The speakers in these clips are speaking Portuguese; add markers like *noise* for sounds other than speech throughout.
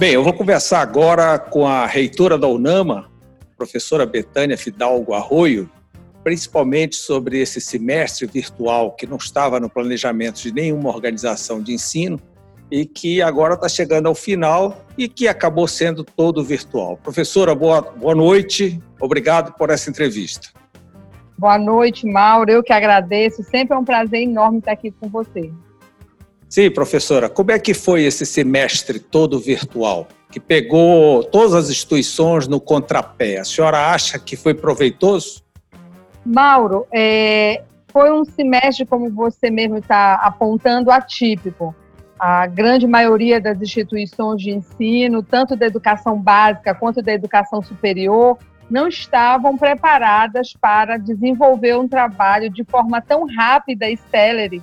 Bem, eu vou conversar agora com a reitora da UNAMA, professora Betânia Fidalgo Arroio, principalmente sobre esse semestre virtual que não estava no planejamento de nenhuma organização de ensino e que agora está chegando ao final e que acabou sendo todo virtual. Professora, boa, boa noite, obrigado por essa entrevista. Boa noite, Mauro, eu que agradeço, sempre é um prazer enorme estar aqui com você. Sim, professora, como é que foi esse semestre todo virtual? Que pegou todas as instituições no contrapé. A senhora acha que foi proveitoso? Mauro, é, foi um semestre, como você mesmo está apontando, atípico. A grande maioria das instituições de ensino, tanto da educação básica quanto da educação superior, não estavam preparadas para desenvolver um trabalho de forma tão rápida e célere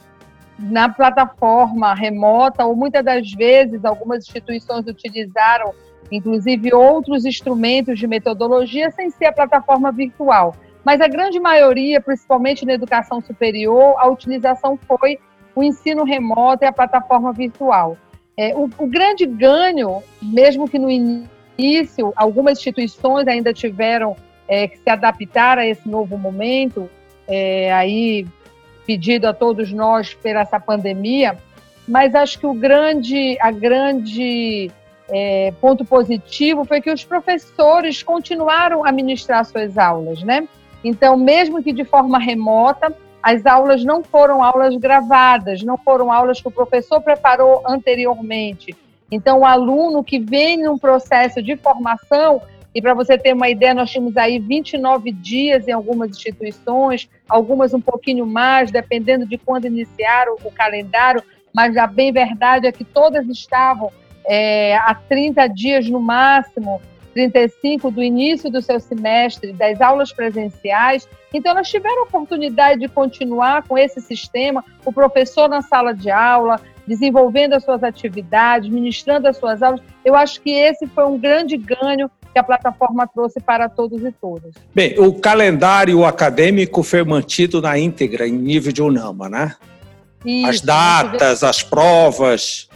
na plataforma remota, ou muitas das vezes algumas instituições utilizaram, inclusive, outros instrumentos de metodologia sem ser a plataforma virtual. Mas a grande maioria, principalmente na educação superior, a utilização foi o ensino remoto e a plataforma virtual. É, o, o grande ganho, mesmo que no início algumas instituições ainda tiveram é, que se adaptar a esse novo momento, é, aí pedido a todos nós por essa pandemia, mas acho que o grande, a grande é, ponto positivo foi que os professores continuaram a ministrar suas aulas, né? Então, mesmo que de forma remota, as aulas não foram aulas gravadas, não foram aulas que o professor preparou anteriormente. Então, o aluno que vem num processo de formação, e para você ter uma ideia, nós tínhamos aí 29 dias em algumas instituições, algumas um pouquinho mais, dependendo de quando iniciaram o calendário, mas a bem verdade é que todas estavam é, há 30 dias no máximo, 35 do início do seu semestre, das aulas presenciais. Então, elas tiveram a oportunidade de continuar com esse sistema, o professor na sala de aula, desenvolvendo as suas atividades, ministrando as suas aulas. Eu acho que esse foi um grande ganho que a plataforma trouxe para todos e todas. Bem, o calendário acadêmico foi mantido na íntegra, em nível de UNAMA, né? Isso, as datas, as provas.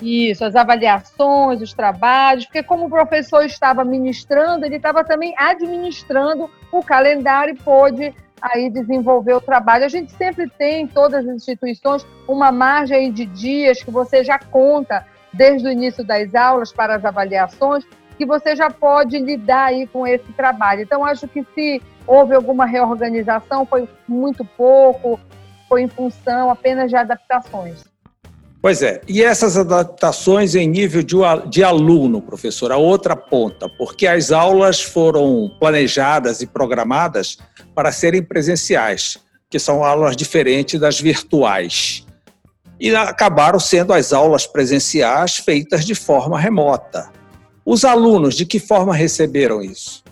Isso, as avaliações, os trabalhos, porque como o professor estava ministrando, ele estava também administrando o calendário e pôde aí desenvolver o trabalho. A gente sempre tem em todas as instituições uma margem de dias que você já conta desde o início das aulas para as avaliações, que você já pode lidar aí com esse trabalho. Então, acho que se houve alguma reorganização, foi muito pouco, foi em função apenas de adaptações. Pois é, e essas adaptações em nível de, aluno, professor, a outra ponta, porque as aulas foram planejadas e programadas para serem presenciais, que são aulas diferentes das virtuais. E acabaram sendo as aulas presenciais feitas de forma remota. Os alunos, de que forma receberam isso?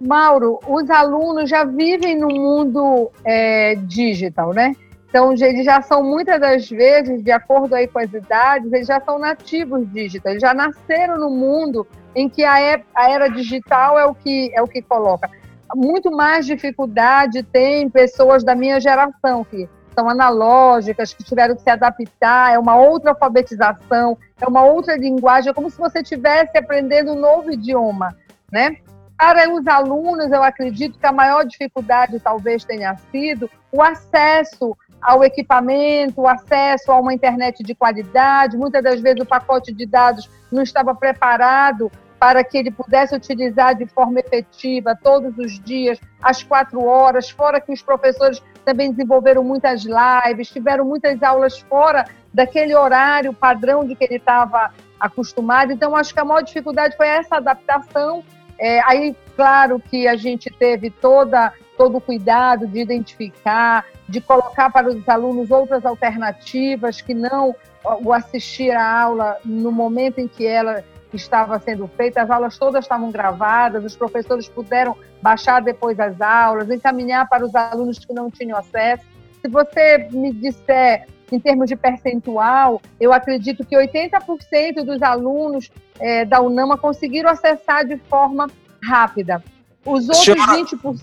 Mauro, os alunos já vivem no mundo é, digital, né? Então, eles já são muitas das vezes, de acordo aí com as idades, eles já são nativos digital, eles já nasceram no mundo em que a, é, era digital é o que é o que coloca. Muito mais dificuldade tem pessoas da minha geração que são analógicas, que tiveram que se adaptar, é uma outra alfabetização, é uma outra linguagem, é como se você estivesse aprendendo um novo idioma, né? Para os alunos, eu acredito que a maior dificuldade talvez tenha sido o acesso ao equipamento, o acesso a uma internet de qualidade. Muitas das vezes o pacote de dados não estava preparado para que ele pudesse utilizar de forma efetiva todos os dias, às quatro horas, fora que os professores também desenvolveram muitas lives, tiveram muitas aulas fora daquele horário padrão de que ele estava acostumado. Então, acho que a maior dificuldade foi essa adaptação. É, aí, claro que a gente teve toda, todo o cuidado de identificar, de colocar para os alunos outras alternativas que não o assistir à aula no momento em que ela estava sendo feita, as aulas todas estavam gravadas, os professores puderam baixar depois as aulas, encaminhar para os alunos que não tinham acesso. Se você me disser em termos de percentual, eu acredito que 80% dos alunos é, da UNAMA conseguiram acessar de forma rápida. Os outros senhora, 20%.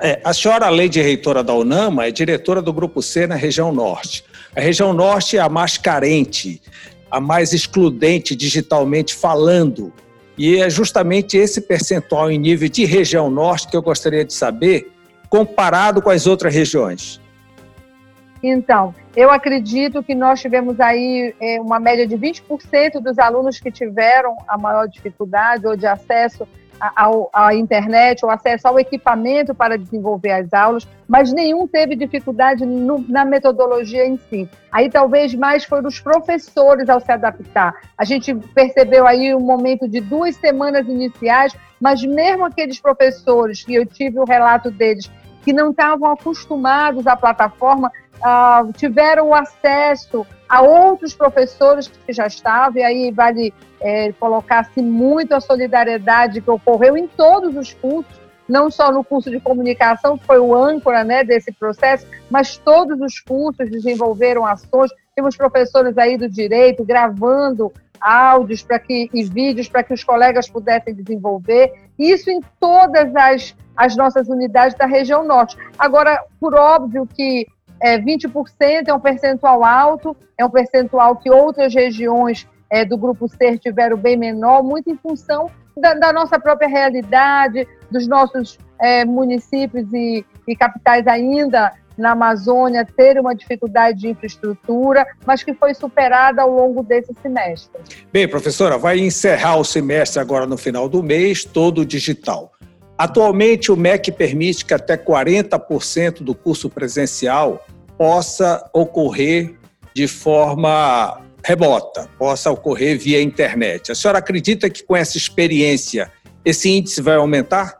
É, a senhora, além de reitora da UNAMA, é diretora do Grupo C na região norte. A região norte é a mais carente a mais excludente digitalmente falando. E é justamente esse percentual em nível de região norte que eu gostaria de saber, comparado com as outras regiões. Então, eu acredito que nós tivemos aí é, uma média de 20% dos alunos que tiveram a maior dificuldade ou de acesso à internet ou acesso ao equipamento para desenvolver as aulas, mas nenhum teve dificuldade no, na metodologia em si. Aí talvez mais foram os professores ao se adaptar. A gente percebeu aí um momento de duas semanas iniciais, mas mesmo aqueles professores que eu tive o relato deles que não estavam acostumados à plataforma, uh, tiveram acesso a outros professores que já estavam, e aí vale é, colocar-se muito a solidariedade que ocorreu em todos os cursos, não só no curso de comunicação, que foi o âncora né, desse processo, mas todos os cursos desenvolveram ações. Temos professores aí do direito gravando áudios para que e vídeos para que os colegas pudessem desenvolver. Isso em todas as, as nossas unidades da região norte. Agora, por óbvio que é, 20% é um percentual alto, é um percentual que outras regiões é, do Grupo Ser tiveram bem menor, muito em função da, da nossa própria realidade, dos nossos é, municípios e, e capitais ainda na Amazônia terem uma dificuldade de infraestrutura, mas que foi superada ao longo desse semestre. Bem, professora, vai encerrar o semestre agora no final do mês, todo digital. Atualmente, o MEC permite que até 40% do curso presencial possa ocorrer de forma remota, possa ocorrer via internet. A senhora acredita que com essa experiência esse índice vai aumentar?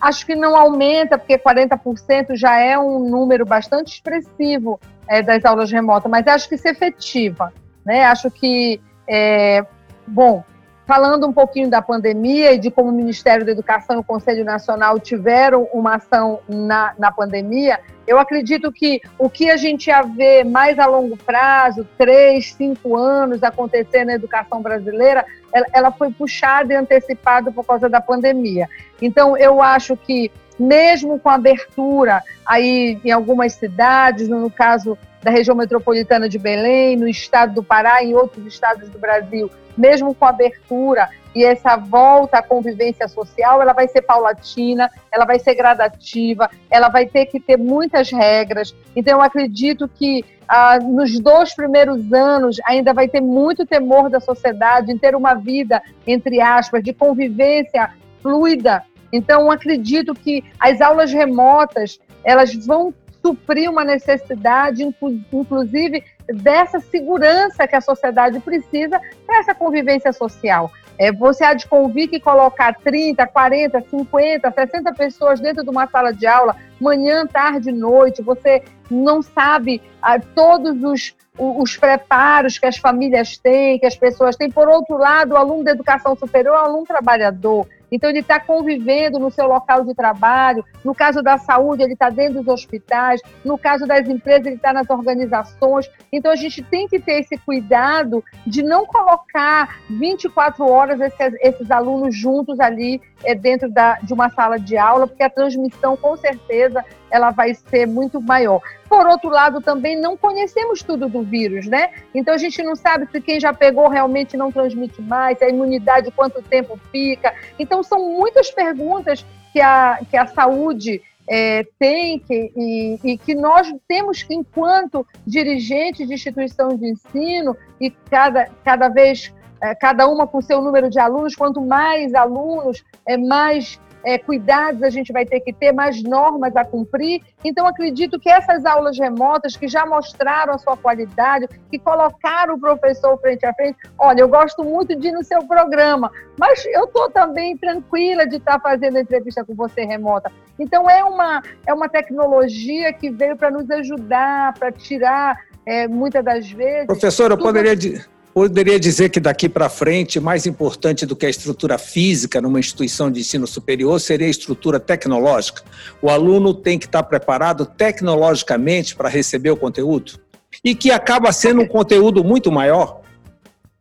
Acho que não aumenta, porque 40% já é um número bastante expressivo é, das aulas remotas, mas acho que se efetiva. Né? Acho que, é, bom, falando um pouquinho da pandemia e de como o Ministério da Educação e o Conselho Nacional tiveram uma ação na, na pandemia, eu acredito que o que a gente ia ver mais a longo prazo, três, cinco anos acontecer na educação brasileira, ela, ela foi puxada e antecipada por causa da pandemia. Então, eu acho que mesmo com a abertura aí em algumas cidades, no caso da região metropolitana de Belém, no estado do Pará em outros estados do Brasil, mesmo com abertura e essa volta à convivência social, ela vai ser paulatina, ela vai ser gradativa, ela vai ter que ter muitas regras. Então, eu acredito que ah, nos dois primeiros anos ainda vai ter muito temor da sociedade em ter uma vida, entre aspas, de convivência fluida. Então, acredito que as aulas remotas elas vão suprir uma necessidade, inclusive dessa segurança que a sociedade precisa para essa convivência social. É, você há de convir que colocar 30, 40, 50, 60 pessoas dentro de uma sala de aula, manhã, tarde, noite, você não sabe ah, todos os, os preparos que as famílias têm, que as pessoas têm. Por outro lado, o aluno da educação superior é um aluno trabalhador. Então, ele está convivendo no seu local de trabalho. No caso da saúde, ele está dentro dos hospitais. No caso das empresas, ele está nas organizações. Então, a gente tem que ter esse cuidado de não colocar 24 horas esses, esses alunos juntos ali é, dentro da, de uma sala de aula, porque a transmissão, com certeza, ela vai ser muito maior. Por outro lado, também não conhecemos tudo do vírus, né? Então a gente não sabe se quem já pegou realmente não transmite mais, a imunidade quanto tempo fica. Então são muitas perguntas que a, que a saúde é, tem que, e, e, que nós temos que, enquanto dirigentes de instituição de ensino, e cada, cada vez, é, cada uma com seu número de alunos, quanto mais alunos, é, mais é, cuidados a gente vai ter que ter, mais normas a cumprir. Então, acredito que essas aulas remotas, que já mostraram a sua qualidade, que colocaram o professor frente a frente, olha, eu gosto muito de ir no seu programa, mas eu estou também tranquila de estar fazendo a entrevista com você remota. Então, é uma, é uma tecnologia que veio para nos ajudar, para tirar, é, muitas das vezes. Professora, eu poderia. Tudo poderia dizer que daqui para frente, mais importante do que a estrutura física numa instituição de ensino superior seria a estrutura tecnológica. O aluno tem que estar preparado tecnologicamente para receber o conteúdo e que acaba sendo um conteúdo muito maior.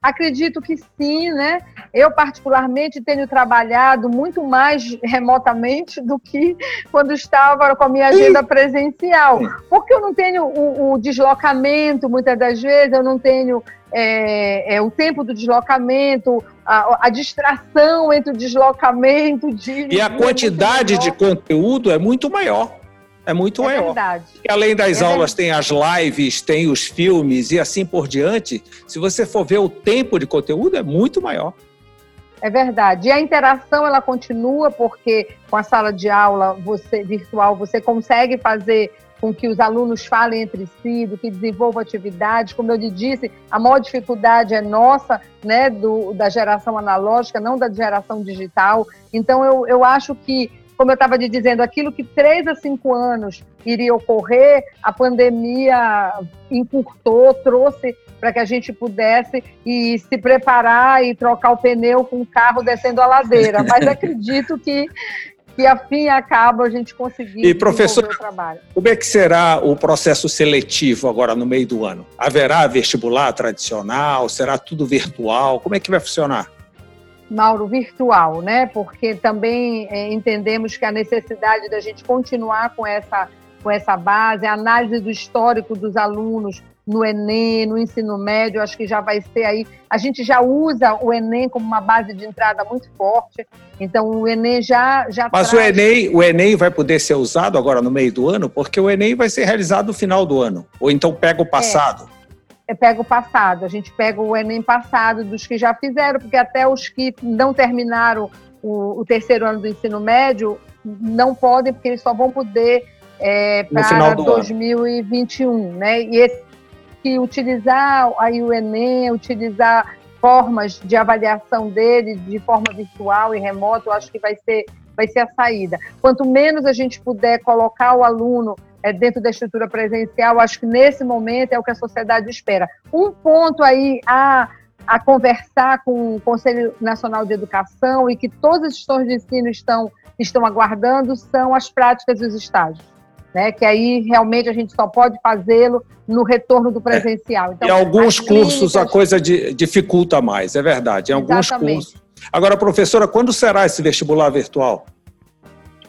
Acredito que sim, né? Eu, particularmente, tenho trabalhado muito mais remotamente do que quando estava com a minha agenda presencial. Porque eu não tenho o, o deslocamento, muitas das vezes, eu não tenho é, é, o tempo do deslocamento, a, a, distração entre o deslocamento de. E a quantidade de conteúdo é muito maior. É muito é maior. Verdade. E além das é aulas, verdade. tem as lives, tem os filmes e assim por diante. Se você for ver o tempo de conteúdo, é muito maior. É verdade. E a interação ela continua porque com a sala de aula você virtual você consegue fazer com que os alunos falem entre si, do que desenvolvam atividades. Como eu lhe disse, a maior dificuldade é nossa, né, do, da geração analógica, não da geração digital. Então, eu, eu acho que como eu estava te dizendo, aquilo que três a cinco anos iria ocorrer, a pandemia encurtou, trouxe para que a gente pudesse e se preparar e trocar o pneu com o carro descendo a ladeira. *laughs* Mas acredito que que a fim e a gente conseguir e professor, o trabalho. Como é que será o processo seletivo agora no meio do ano? Haverá vestibular tradicional? Será tudo virtual? Como é que vai funcionar? Mauro, virtual, né? Porque também é, entendemos que a necessidade da gente continuar com essa, com essa base, a análise do histórico dos alunos no Enem, no ensino médio, acho que já vai ser aí. A gente já usa o Enem como uma base de entrada muito forte, então o Enem já. já Mas traz... o, Enem, o Enem vai poder ser usado agora no meio do ano, porque o Enem vai ser realizado no final do ano. Ou então pega o passado. É pega o passado, a gente pega o Enem passado dos que já fizeram, porque até os que não terminaram o, o terceiro ano do ensino médio não podem, porque eles só vão poder é, para 2021, ano. né? E esse que utilizar aí o Enem, utilizar formas de avaliação dele de forma virtual e remota, eu acho que vai ser vai ser a saída. Quanto menos a gente puder colocar o aluno é, dentro da estrutura presencial, acho que nesse momento é o que a sociedade espera. Um ponto aí a, a conversar com o Conselho Nacional de Educação e que todas as instituições de ensino estão, estão aguardando são as práticas dos estágios. Né, que aí realmente a gente só pode fazê-lo no retorno do presencial. Então, em alguns cursos clínicas... a coisa de, dificulta mais, é verdade. Em alguns Exatamente. cursos. Agora, professora, quando será esse vestibular virtual?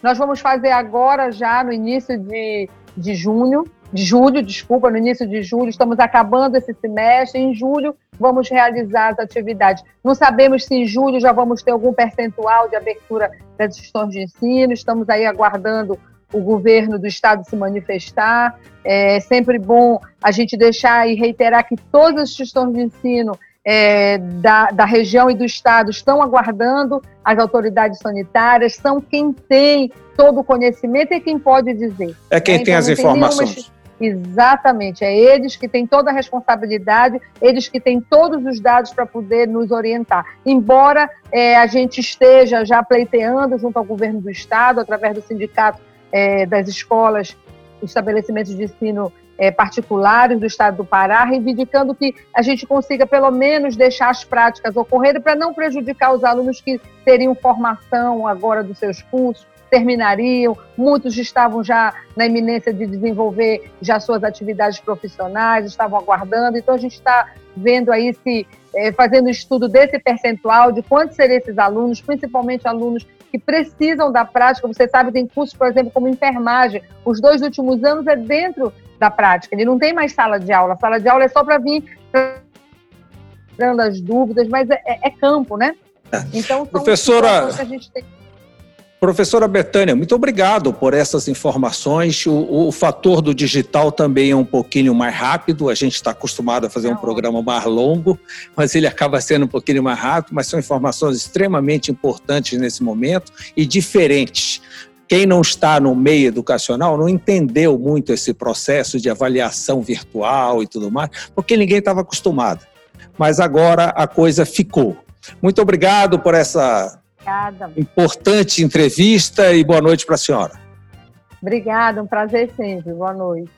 Nós vamos fazer agora, já no início de, de junho, de julho, desculpa, no início de julho, estamos acabando esse semestre, em julho vamos realizar as atividades. Não sabemos se em julho já vamos ter algum percentual de abertura das instituições de ensino, estamos aí aguardando o governo do estado se manifestar. É sempre bom a gente deixar e reiterar que todas as instituições de ensino é, da, da região e do estado estão aguardando as autoridades sanitárias, são quem tem todo o conhecimento e quem pode dizer. É quem né? tem então, as informações. Exatamente, é eles que têm toda a responsabilidade, eles que têm todos os dados para poder nos orientar. Embora é, a gente esteja já pleiteando junto ao governo do estado, através do sindicato é, das escolas, estabelecimentos de ensino é, particulares do estado do Pará, reivindicando que a gente consiga pelo menos deixar as práticas ocorrerem para não prejudicar os alunos que teriam formação agora dos seus cursos, terminariam, muitos estavam já na iminência de desenvolver já suas atividades profissionais, estavam aguardando, então a gente está vendo aí se é, fazendo estudo desse percentual de quantos seriam esses alunos, principalmente alunos que precisam da prática. Você sabe, tem cursos, por exemplo, como enfermagem. Os dois últimos anos é dentro da prática. Ele não tem mais sala de aula. A sala de aula é só para vir dando as dúvidas, mas é, é, é campo, né? É. Então, são professora, que a gente tem. Professora Betânia, muito obrigado por essas informações. O, o, fator do digital também é um pouquinho mais rápido. A gente está acostumado a fazer um programa mais longo, mas ele acaba sendo um pouquinho mais rápido. Mas são informações extremamente importantes nesse momento e diferentes quem não está no meio educacional não entendeu muito esse processo de avaliação virtual e tudo mais, porque ninguém estava acostumado. Mas agora a coisa ficou. Muito obrigado por essa Obrigada. importante entrevista e boa noite para a senhora. Obrigada, um prazer sempre. Boa noite.